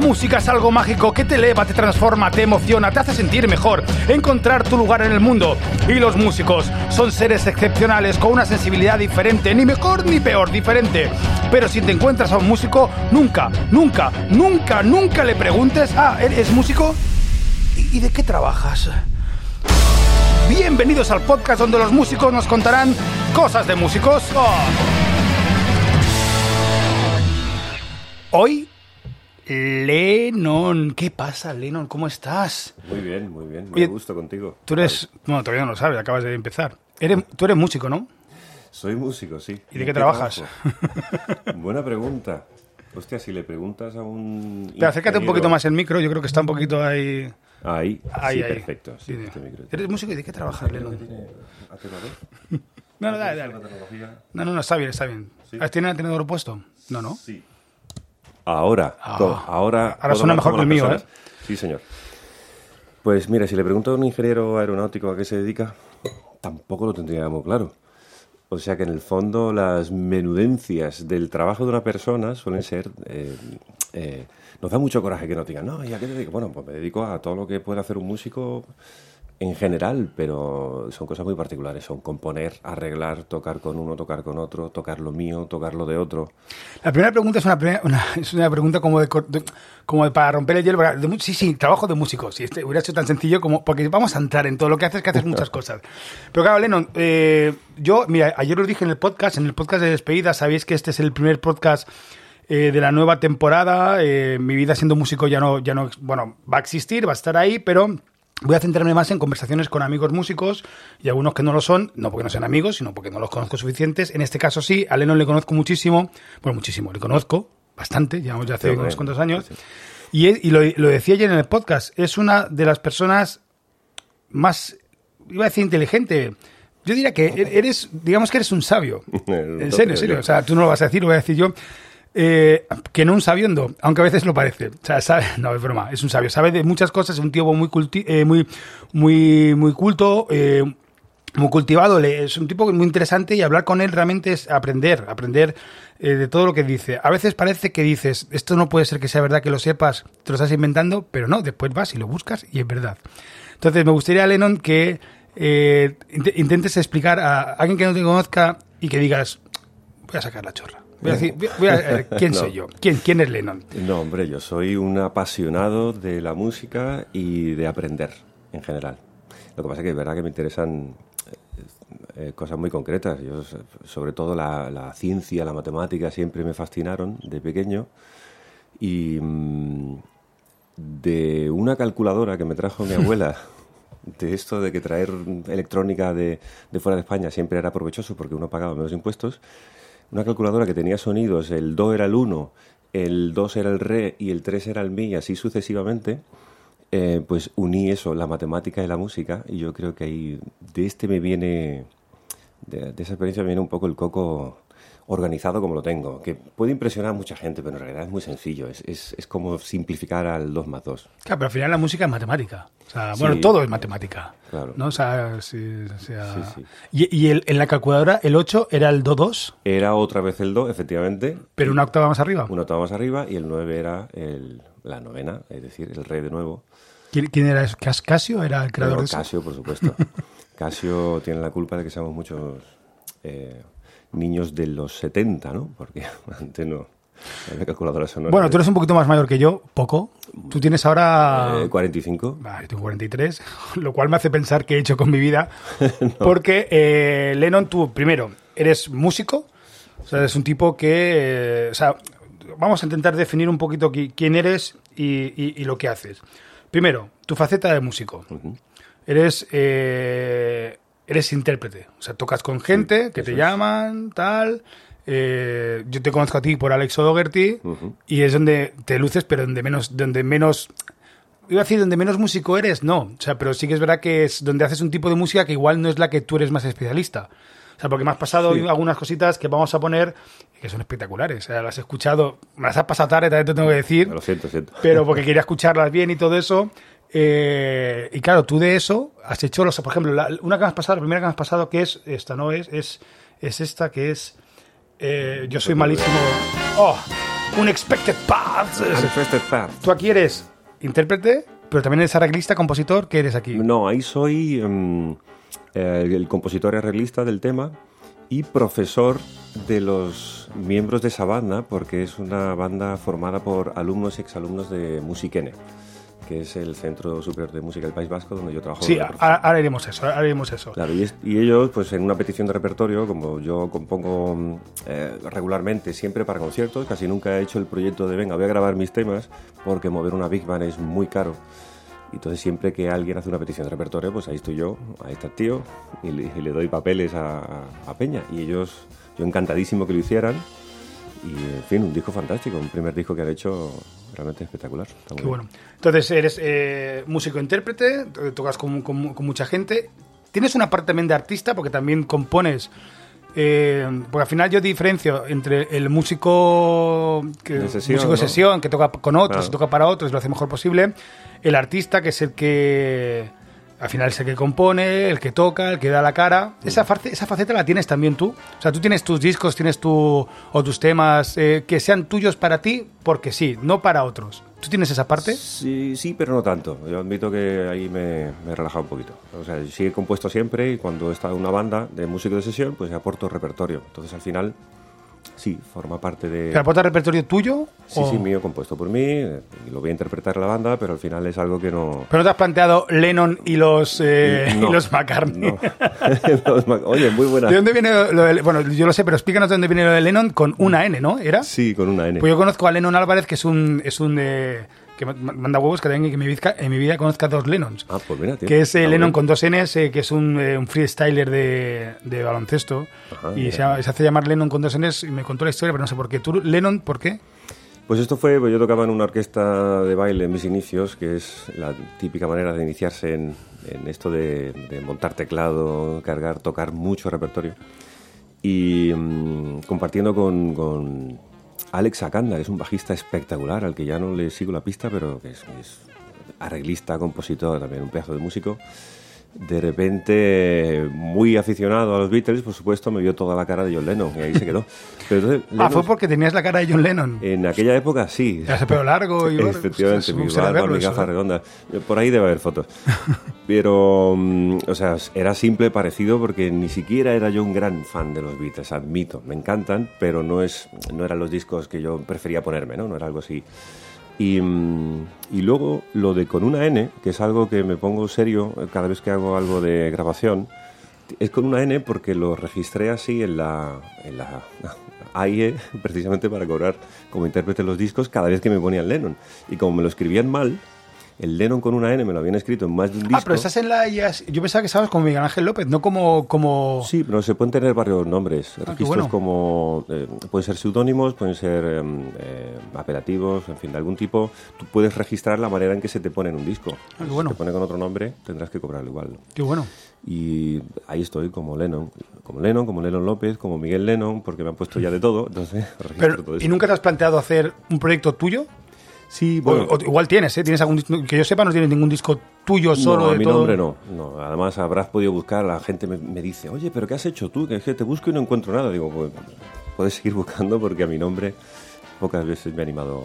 música es algo mágico que te eleva, te transforma, te emociona, te hace sentir mejor, encontrar tu lugar en el mundo. Y los músicos son seres excepcionales con una sensibilidad diferente, ni mejor ni peor, diferente. Pero si te encuentras a un músico, nunca, nunca, nunca, nunca le preguntes, ah, ¿eres músico? ¿Y, de qué trabajas? Bienvenidos al podcast donde los músicos nos contarán cosas de músicos. Hoy, Lennon. ¿Qué pasa, Lennon? ¿Cómo estás? Muy bien, muy bien. Oye, Me gusto contigo. Tú eres... Bueno, todavía no lo sabes, acabas de empezar. Eres, tú eres músico, ¿no? Soy músico, sí. ¿Y de qué trabajas? Buena pregunta. Hostia, si le preguntas a un. Pero acércate un poquito más el micro, yo creo que está un poquito ahí... Ahí, Ahí, sí, ahí. perfecto. Sí, Sí, este micro. ¿Eres músico y de qué trabajas, Lennon? tiene. No, no, dale, dale. No, no, no, está bien, está bien. Sí. ¿Tiene el tenedor puesto? No, no. Sí. Ahora, Ah. ahora. Ahora todo suena mejor que el mío, ¿eh? Sí, señor. Pues mira, si le pregunto a un ingeniero aeronáutico a qué se dedica, tampoco lo tendría muy claro. O sea que en el fondo las menudencias del trabajo de una persona suelen ser... eh, eh, nos da mucho coraje que nos digan, no, ¿y a qué te dedicas? Bueno, pues me dedico a todo lo que puede hacer un músico en general, pero son cosas muy particulares. Son componer, arreglar, tocar con uno, tocar con otro, tocar lo mío, tocar lo de otro. La primera pregunta es una, es una pregunta como de, como de para romper el hielo. sí, sí, trabajo de músico. Si este hubiera sido tan sencillo como. Porque vamos a entrar en todo lo que haces, que haces muchas cosas. Pero claro, Lennon, eh, yo, mira, ayer lo dije en el podcast, en el podcast de despedida, sabéis que este es el primer podcast. eh, de la nueva temporada, eh, mi vida siendo músico ya no, ya no, bueno, va a existir, va a estar ahí, pero Voy a centrarme más en conversaciones con amigos músicos y algunos que no lo son, no porque no sean amigos, sino porque no los conozco suficientes. En este caso sí, a Lennon le conozco muchísimo, bueno, muchísimo, le conozco bastante, llevamos ya hace unos cuantos años. sí. Y, es- y lo, lo decía ayer en el podcast, es una de las personas más, iba a decir inteligente, yo diría que eres, digamos que eres un sabio. En serio, en serio. O sea, tú no lo vas a decir, lo voy a decir yo. Eh, que no un sabiendo, aunque a veces lo parece. O sea, sabe, no, es broma, es un sabio. Sabe de muchas cosas, es un tío muy, culti- eh, muy, muy, muy culto, eh, muy cultivado. Es un tipo muy interesante y hablar con él realmente es aprender, aprender de todo lo que dice. A veces parece que dices, esto no puede ser que sea verdad que lo sepas, te lo estás inventando, pero no, después vas y lo buscas y es verdad. Entonces, me gustaría, Lennon, que int- intentes explicar a alguien que no te conozca y que digas, voy a sacar la chorra. Voy a decir, voy a- eh, ¿quién No. soy yo? ¿Quién, ¿Quién es Lennon? No, hombre, yo soy un apasionado de la música y de aprender en general. Lo que pasa es que es verdad que me interesan eh, eh, cosas muy concretas. Yo, so- sobre todo la, la ciencia, la matemática, siempre me fascinaron de pequeño. Y mm, de una calculadora que me trajo mi abuela, de esto de que traer electrónica de, de fuera de España siempre era provechoso porque uno pagaba menos impuestos, una calculadora que tenía sonidos, el do era el 1, el 2 era el re y el 3 era el mi, y así sucesivamente, eh, pues uní eso, la matemática y la música, y yo creo que ahí de este me viene, de, de esa experiencia me viene un poco el coco organizado como lo tengo, que puede impresionar a mucha gente, pero en realidad es muy sencillo, es, es, es como simplificar al 2 más 2. Claro, pero al final la música es matemática. O sea, Sí. bueno, todo es matemática. Claro. ¿no? O sea, sí, o sea- Sí. Y, y el- en la calculadora el 8 era el do 2, Era otra vez el do, efectivamente, pero una octava más arriba. una octava más arriba, y el 9 era el, la novena, es decir, el re de nuevo. ¿Quién, quién era? eso? ¿Cas- ¿Casio era el creador Pero de eso? Casio, por supuesto. Casio tiene la culpa de que seamos muchos eh, niños de los 70, ¿no? Porque antes no había. Bueno, tú eres un poquito más mayor que yo, poco. Tú tienes ahora... Eh, 45. Ah, yo tengo 43, lo cual me hace pensar qué he hecho con mi vida. Porque, eh, Lennon, tú, primero, eres músico, o sea, eres un tipo que. eh, o sea, vamos a intentar definir un poquito qui- quién eres y, y- y lo que haces. Primero, tu faceta de músico. Eres. eh, eres intérprete. O sea, tocas con gente que te es. llaman, tal. eh, yo te conozco a ti por Alex O'Dougherty Ujú. y es donde te luces, pero donde menos, donde menos Iba a decir, donde menos músico eres, no. O sea, pero sí que es verdad que es donde haces un tipo de música que igual no es la que tú eres más especialista. O sea, porque me has pasado Sí. algunas cositas que vamos a poner que son espectaculares. O sea, las he escuchado, me las has pasado tarde, también te tengo que decir, Lo siento, siento. pero porque quería escucharlas bien y todo eso. Eh, y claro, tú de eso has hecho, los, por ejemplo, la- una que me has pasado, la primera que me has pasado, que es, esta no es, es, es esta que es, eh, yo soy malísimo. Oh, Unexpected Paths. Unexpected Path. Tú aquí eres intérprete, pero también eres arreglista, compositor. ¿Qué eres aquí? No, ahí soy em, eh, el compositor y arreglista del tema y profesor de los miembros de esa banda, porque es una banda formada por alumnos y exalumnos de Musiquene, que es el Centro Superior de Música del País Vasco, donde yo trabajo. Sí, ahora, iremos eso, ahora iremos eso. Claro, y, es- y ellos, pues en una petición de repertorio, como yo compongo mm, eh, regularmente, siempre para conciertos, casi nunca he hecho el proyecto de, venga, voy a grabar mis temas, porque mover una Big Band es muy caro. Y Entonces, siempre que alguien hace una petición de repertorio, pues ahí estoy yo, ahí está el tío, y le, y le doy papeles a- a Peña. Y ellos, yo encantadísimo que lo hicieran. Y, en fin, un disco fantástico, un primer disco que han hecho realmente espectacular. Qué bien. bueno. Entonces, eres eh, músico-intérprete, to- tocas con, con- con mucha gente. Tienes una parte también de artista, porque también compones. eh, porque al final yo diferencio entre el músico que, De sesión, músico de ¿no? sesión que toca con otros, Claro. toca para otros, y lo hace mejor posible, el artista que es el que al final es el que compone, el que toca, el que da la cara. Esa, face- esa faceta la tienes también tú. O sea, tú tienes tus discos, tienes tu, o tus temas eh, que sean tuyos para ti, porque sí, no para otros. ¿Tú tienes esa parte? Sí, sí, pero no tanto. Yo admito que ahí me, me he relajado un poquito. O sea, sí he compuesto siempre y cuando he estado en una banda de músico de sesión, pues aporto repertorio. Entonces, al final, sí, forma parte de... ¿Te aporta repertorio tuyo? Sí, o- sí, mío, compuesto por mí, eh, y lo voy a interpretar la banda, pero al final es algo que no... Pero no te has planteado Lennon y los, eh, No, y los McCartney. no. Oye, muy buena. ¿De dónde viene lo de, Bueno, yo lo sé, pero explícanos de dónde viene lo de Lennon con una N, ¿no? ¿Era? Sí, con una N. Pues yo conozco a Lennon Álvarez, que es un. Es un eh, que ma- manda huevos que también que en mi, vida, en mi vida conozca dos Lennons. Ah, pues mira, tío. que es eh, Lennon bien. con dos Ns, eh, que es un, eh, un freestyler de, de baloncesto. Ajá, y se, hace llamar Lennon con dos Ns y me contó la historia, pero no sé por qué. ¿Tú, Lennon, por qué? Pues esto fue, pues yo tocaba en una orquesta de baile en mis inicios, que es la típica manera de iniciarse en, en esto de, de montar teclado, cargar, tocar mucho repertorio. Y mm, compartiendo con, con Alex Acanda, que es un bajista espectacular, al que ya no le sigo la pista, pero que es, es arreglista, compositor, también un pedazo de músico. De repente, muy aficionado a los Beatles, por supuesto, me vio toda la cara de John Lennon y ahí se quedó. Pero entonces, Ah, fue porque tenías la cara de John Lennon. en aquella época sí. Ese pelo largo y Efectivamente, mi barba, mi gafa ¿eh? redonda. Por ahí debe haber fotos. Pero, mm, o sea, era simple, parecido, porque ni siquiera era yo un gran fan de los Beatles, admito. Me encantan, pero no, es, no eran los discos que yo prefería ponerme, ¿no? No era algo así. Y, luego lo de con una N, que es algo que me pongo serio cada vez que hago algo de grabación, es con una N porque lo registré así en la, en la AIE, precisamente para cobrar como intérprete los discos cada vez que me ponían Lennon. Y como me lo escribían mal, el Lennon con una N me lo habían escrito en más de un disco. Ah, pero estás en la. Yo pensaba que estabas como Miguel Ángel López, no como. como... Sí, pero se pueden tener varios nombres. Ah, Registros bueno. como. eh, pueden ser seudónimos, pueden ser em, eh, apelativos, en fin, de algún tipo. Tú puedes registrar la manera en que se te pone en un disco. Ah, qué bueno. Si te pone con otro nombre, tendrás que cobrarlo igual. Qué bueno. Y ahí estoy como Lennon. Como Lennon, como Lennon López, como Miguel Lennon, porque me han puesto ya de todo. Entonces, registro Pero, todo eso. ¿Y nunca te has planteado hacer un proyecto tuyo? Sí, bueno. o igual tienes, ¿eh? ¿Tienes algún que yo sepa, no tienes ningún disco tuyo solo no, a de mi todo. nombre no, no. Además, habrás podido buscar, la gente me, me dice, oye, ¿pero qué has hecho tú? Que es que te busco y no encuentro nada. Digo, pues puedes seguir buscando porque a mi nombre pocas veces me he animado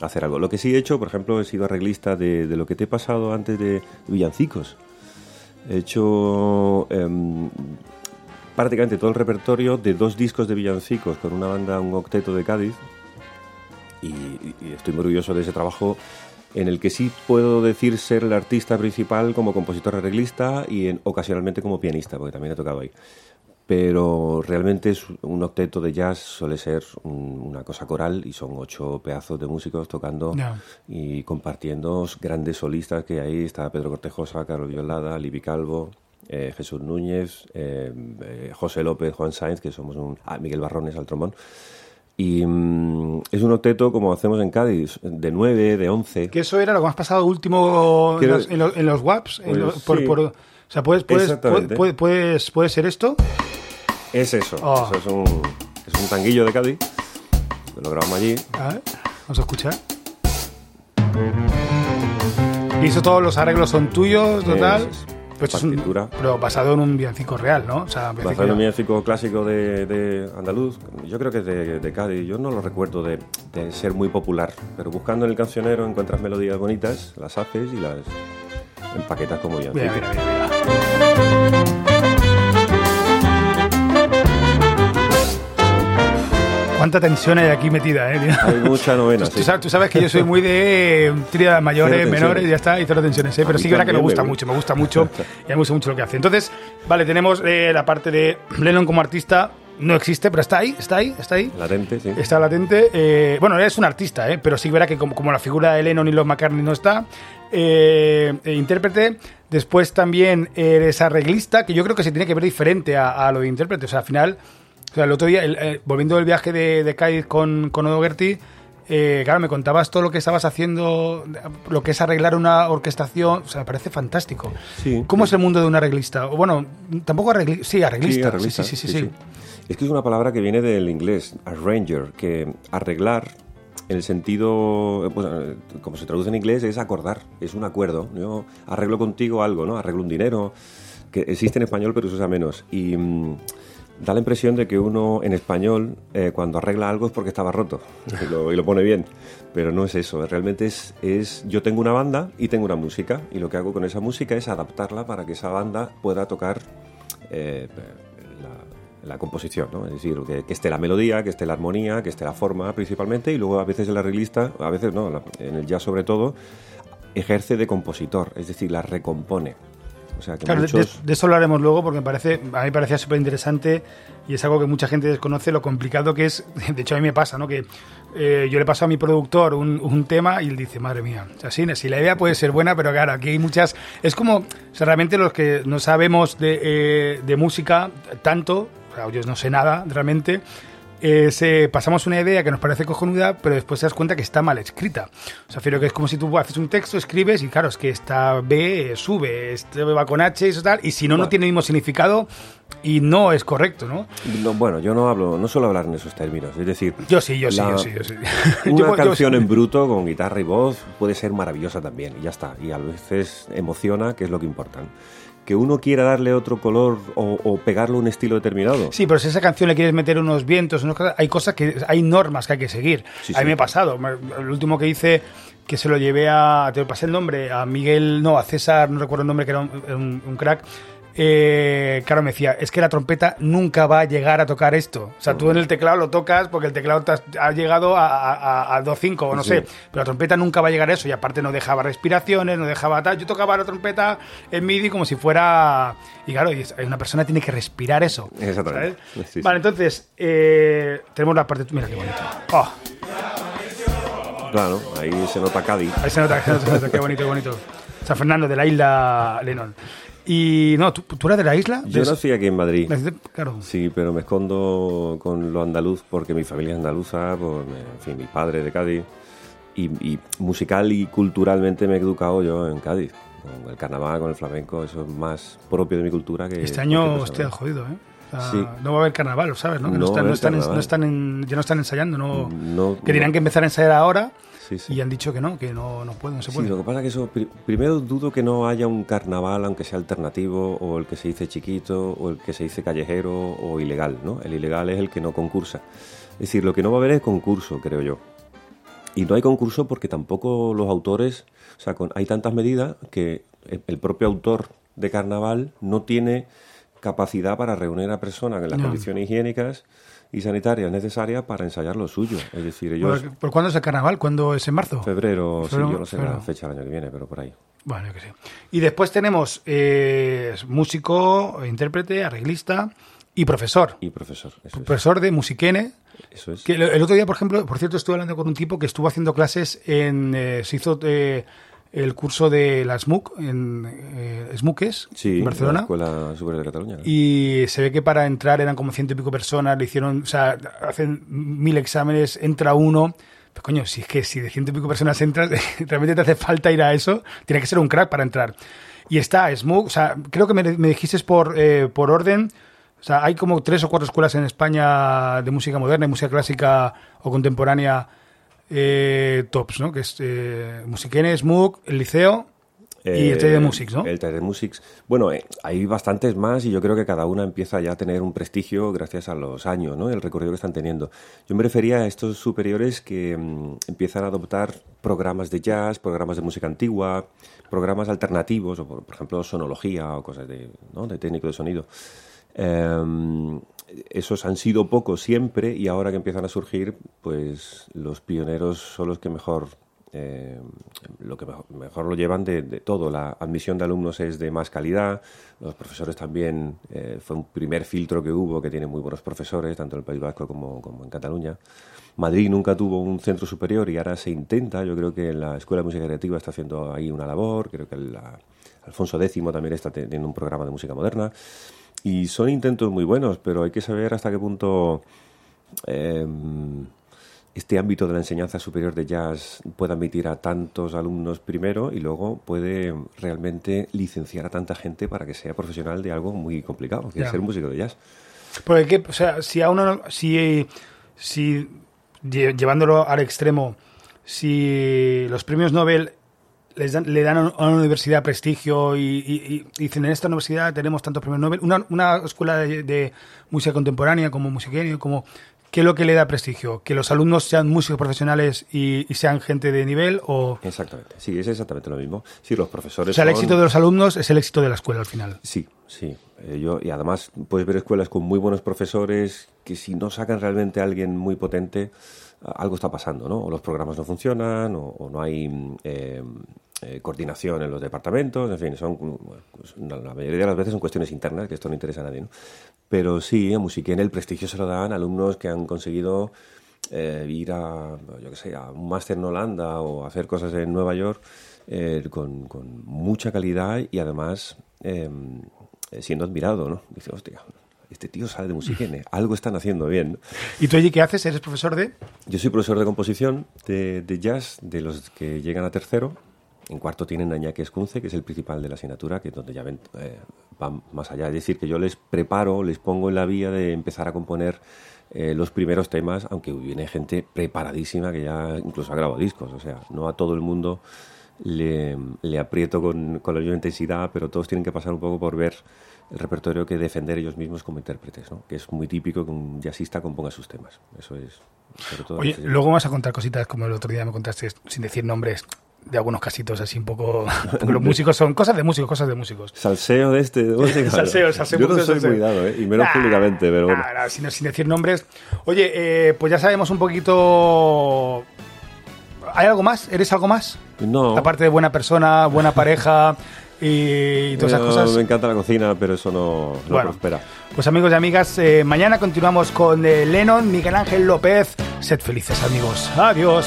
a hacer algo. Lo que sí he hecho, por ejemplo, he sido arreglista de, de lo que te he pasado antes de Villancicos. He hecho em, prácticamente todo el repertorio de dos discos de Villancicos con una banda, un octeto de Cádiz. Y, y estoy muy orgulloso de ese trabajo en el que sí puedo decir ser el artista principal como compositor arreglista y en, ocasionalmente como pianista, porque también he tocado ahí. Pero realmente es un octeto de jazz, suele ser un- una cosa coral y son ocho pedazos de músicos tocando Ya. y compartiendo grandes solistas que ahí está Pedro Cortejosa, Carlos Violada, Libi Calvo, eh, Jesús Núñez, eh, eh, José López, Juan Sainz, que somos un... ah, Miguel Barrones al trombón. Y mm, es un octeto como hacemos en Cádiz, de nueve, de once. Que eso era lo que has pasado último en Quiero- los, en los- en los WAPs. en Pues los- por- sí. por- o sea, puedes, puedes, Exactamente. puede, puedes, puede ser esto. Es eso, Oh. eso es un, es un tanguillo de Cádiz, lo grabamos allí. A ver, vamos a escuchar. Y eso todos los arreglos son tuyos, total. Es. Pues es un- partitura. pero basado en un villancico real, ¿no? O sea, un Basado en un villancico- villancico clásico de, de andaluz, yo creo que es de, de Cádiz, yo no lo recuerdo de, de ser muy popular, pero buscando en el cancionero encuentras melodías bonitas, las haces y las empaquetas como villancico. mira, mira, mira. Cuánta tensión hay aquí metida, ¿eh? tío? Hay mucha novena, Tú, sí. sabes, tú sabes que yo soy muy de tríadas mayores, menores, y ya está, y cero tensiones, ¿eh? Pero sí que verdad que me gusta me mucho, me gusta mucho, y me gusta mucho lo que hace. Entonces, vale, tenemos eh, la parte de Lennon como artista, no existe, pero está ahí, está ahí, está ahí. Latente, sí. Está latente. eh, bueno, es un artista, ¿eh? pero sí que verá que como, como la figura de Lennon y los McCartney no está. eh, eh, intérprete. Después también eres arreglista, que yo creo que se tiene que ver diferente a, a lo de intérprete. O sea, al final, o sea, el otro día, el- eh, volviendo del viaje de, de Cádiz con, con Odogerty, eh, claro, me contabas todo lo que estabas haciendo, lo que es arreglar una orquestación. O sea, me parece fantástico. Sí. ¿Cómo es el mundo de un arreglista? O bueno, tampoco arreglista. Sí, arreglista. Sí, arreglista, sí, sí, sí. Es que es una palabra que viene del inglés, arranger, que arreglar, en el sentido, pues, como se traduce en inglés, es acordar, es un acuerdo. Yo arreglo contigo algo, ¿no? Arreglo un dinero, que existe en español pero se usa menos. Y mm, da la impresión de que uno en español, eh, cuando arregla algo es porque estaba roto y lo, pone bien. Pero no es eso, realmente es, es, yo tengo una banda y tengo una música, y lo que hago con esa música es adaptarla para que esa banda pueda tocar eh, la, composición, ¿no? Es decir, que, que esté la melodía, que esté la armonía, que esté la forma principalmente, y luego a veces el arreglista, a veces no, en el jazz sobre todo, ejerce de compositor, es decir, la recompone. O sea, que Claro, de- muchos... de, de eso hablaremos luego porque me parece, a mí me parecía súper interesante y es algo que mucha gente desconoce lo complicado que es. De hecho, a mí me pasa, ¿no? Que eh, yo le paso a mi productor un, un tema y él dice, madre mía, o sea, sí, si la idea puede ser buena, pero claro, aquí hay muchas. Es como, o sea, realmente los que no sabemos de, eh, de música tanto, o sea, yo no sé nada realmente. Eh, se- pasamos una idea que nos parece cojonuda, pero después te das cuenta que está mal escrita. O sea, refiero que es como si tú haces un texto, escribes y claro, es que esta B eh, sube, este va con H y eso tal, y si no, no Bueno. tiene el mismo significado y no es correcto, ¿no? No, bueno, yo no hablo, no suelo hablar en esos términos, es decir... Yo sí, yo sí, la- yo sí, yo sí. Una Yo- yo- canción en bruto con guitarra y voz puede ser maravillosa también, y ya está. Y a veces emociona, que es lo que importa. Que uno quiera darle otro color o, o pegarle un estilo determinado. Sí, pero si a esa canción le quieres meter unos vientos, cosas, hay cosas que hay normas que hay que seguir. Sí, a mí sí. me ha pasado. El último que hice, que se lo llevé a. Te pasé el nombre, a Miguel, no, a César, no recuerdo el nombre, que era un, un- un crack. Eh, claro, me decía, es que la trompeta nunca va a llegar a tocar esto. O sea, tú en el teclado lo tocas porque el teclado te has- ha llegado a, a, a 2.5 o no Sí. sé, pero la trompeta nunca va a llegar a eso y aparte no dejaba respiraciones, no dejaba tal. Yo tocaba la trompeta en MIDI como si fuera... Y claro, una persona tiene que respirar eso. Exactamente. Sí, sí. Vale, entonces, eh, tenemos la parte... Mira qué bonito. Oh, Claro, ahí se nota Cádiz. ahí se nota, se nota, qué bonito, qué bonito. San Fernando, de la isla Lennon. Y no, ¿tú, tú eras de la isla? Yo nací aquí en Madrid. Claro. Sí, pero me escondo con lo andaluz porque mi familia es andaluza, por, en fin, mi padre es de Cádiz. Y, y musical y culturalmente me he educado yo en Cádiz. Con el carnaval, con el flamenco, eso es más propio de mi cultura que. Este año, más. jodido, ¿eh? O sea, Sí. No va a haber carnaval, ¿sabes? ¿no? No, No están, no, están, en- no están en- ya no están ensayando, no, que tenían no. que empezar a ensayar ahora Sí, sí. y han dicho que no, que no, no pueden, no se Sí, puede. lo que pasa es que eso, pri- primero dudo que no haya un carnaval, aunque sea alternativo, o el que se dice chiquito, o el que se dice callejero, o ilegal, ¿no? El ilegal es el que no concursa. Es decir, lo que no va a haber es concurso, creo yo. Y no hay concurso porque tampoco los autores, o sea, con- hay tantas medidas que el, el propio autor de carnaval no tiene capacidad para reunir a personas en las No. condiciones higiénicas y sanitarias necesarias para ensayar lo suyo. Es decir, ellos... ¿Por, por cuándo es el carnaval? ¿Cuándo es en marzo? Febrero, sí, Febrero, yo no sé la febrero. fecha del año que viene, pero por ahí. Bueno, yo qué sé. Y después tenemos eh, músico, intérprete, arreglista y profesor. Y profesor, eso es. Profesor de musiquene. Eso es. Que el, el otro día, por ejemplo, por cierto, estuve hablando con un tipo que estuvo haciendo clases en. eh, se hizo eh, el curso de la SMUC, en eh, SMUCes, Sí, en Barcelona. la Escuela Superior de Cataluña. ¿no? Y se ve que para entrar eran como ciento y pico personas, le hicieron, o sea, hacen mil exámenes, entra uno. Pues coño, si es que si de ciento y pico personas entras, realmente te hace falta ir a eso, tiene que ser un crack para entrar. Y está SMUC, o sea, creo que me, me dijiste por, eh, por orden, o sea, hay como tres o cuatro escuelas en España de música moderna y música clásica o contemporánea eh, tops, ¿no? Que es eh, Musiquene, SMUC, el Liceo y el taller de Musics, ¿no? El Musics. Bueno, eh, hay bastantes más y yo creo que cada una empieza ya a tener un prestigio gracias a los años, ¿no? El recorrido que están teniendo. Yo me refería a estos superiores que mm, empiezan a adoptar programas de jazz, programas de música antigua, programas alternativos, o por, ejemplo sonología o cosas de, ¿no? de técnico de sonido. Em, esos han sido pocos siempre y ahora que empiezan a surgir, pues los pioneros son los que mejor eh, lo que mejor, lo llevan de, todo. La admisión de alumnos es de más calidad, los profesores también, eh, fue un primer filtro que hubo, que tiene muy buenos profesores, tanto en el País Vasco como, en Cataluña. Madrid nunca tuvo un centro superior y ahora se intenta, yo creo que la Escuela de Música Creativa está haciendo ahí una labor, creo que Alfonso X también está teniendo un programa de música moderna. Y son intentos muy buenos, pero hay que saber hasta qué punto eh, este ámbito de la enseñanza superior de jazz puede admitir a tantos alumnos primero y luego puede realmente licenciar a tanta gente para que sea profesional de algo muy complicado, que es ser músico de jazz. Porque, o sea, si a uno, si, si llevándolo al extremo, si los premios Nobel les dan, le dan a una universidad prestigio y, dicen en esta universidad tenemos tantos premios Nobel, una, una escuela de, de, música contemporánea como musiquenio, como ¿Qué es lo que le da prestigio? ¿Que los alumnos sean músicos profesionales y, sean gente de nivel? o Exactamente, sí, es exactamente lo mismo. Sí, los profesores. O sea, el éxito de los alumnos es el éxito de la escuela al final. Sí, sí. Eh, yo, y además puedes ver escuelas con muy buenos profesores que si no sacan realmente a alguien muy potente, algo está pasando, ¿no? O los programas no funcionan, o, no hay eh, eh, coordinación en los departamentos, en fin, son pues, la mayoría de las veces son cuestiones internas, que esto no interesa a nadie, ¿no? Pero sí, a Musiquén el prestigio se lo dan alumnos que han conseguido eh, ir a, yo qué sé, a un máster en Holanda o hacer cosas en Nueva York eh, con, mucha calidad y además em, siendo admirado, ¿no? Dice, hostia, este tío sale de Musiquene, algo están haciendo bien. ¿Y tú allí qué haces? ¿Eres profesor de...? Yo soy profesor de composición de, de jazz, de los que llegan a tercero, en cuarto tienen a Iñaki Escunce, que es el principal de la asignatura, que es donde ya ven, eh, van más allá. Es decir, que yo les preparo, les pongo en la vía de empezar a componer eh, los primeros temas, aunque viene gente preparadísima que ya incluso ha grabado discos. O sea, no a todo el mundo le, aprieto con, con la misma intensidad, pero todos tienen que pasar un poco por ver el repertorio que defender ellos mismos como intérpretes, ¿no? que es muy típico que un jazzista componga sus temas. Eso es. Oye, luego vas a contar cositas como el otro día me contaste, sin decir nombres, de algunos casitos así un poco. los músicos son cosas de músicos, cosas de músicos. Salseo de este. De salseo, salseo. Yo no soy cuidado, ¿eh? y menos públicamente, pero bueno. sin, decir nombres. Oye, eh, pues ya sabemos un poquito. ¿Hay algo más? ¿Eres algo más? No. Aparte de buena persona, buena pareja y todas esas cosas. Me encanta la cocina, pero eso no, no bueno, prospera. Pues amigos y amigas, eh, mañana continuamos con eh, Lennon, Miguel Ángel López. Sed felices amigos. Adiós.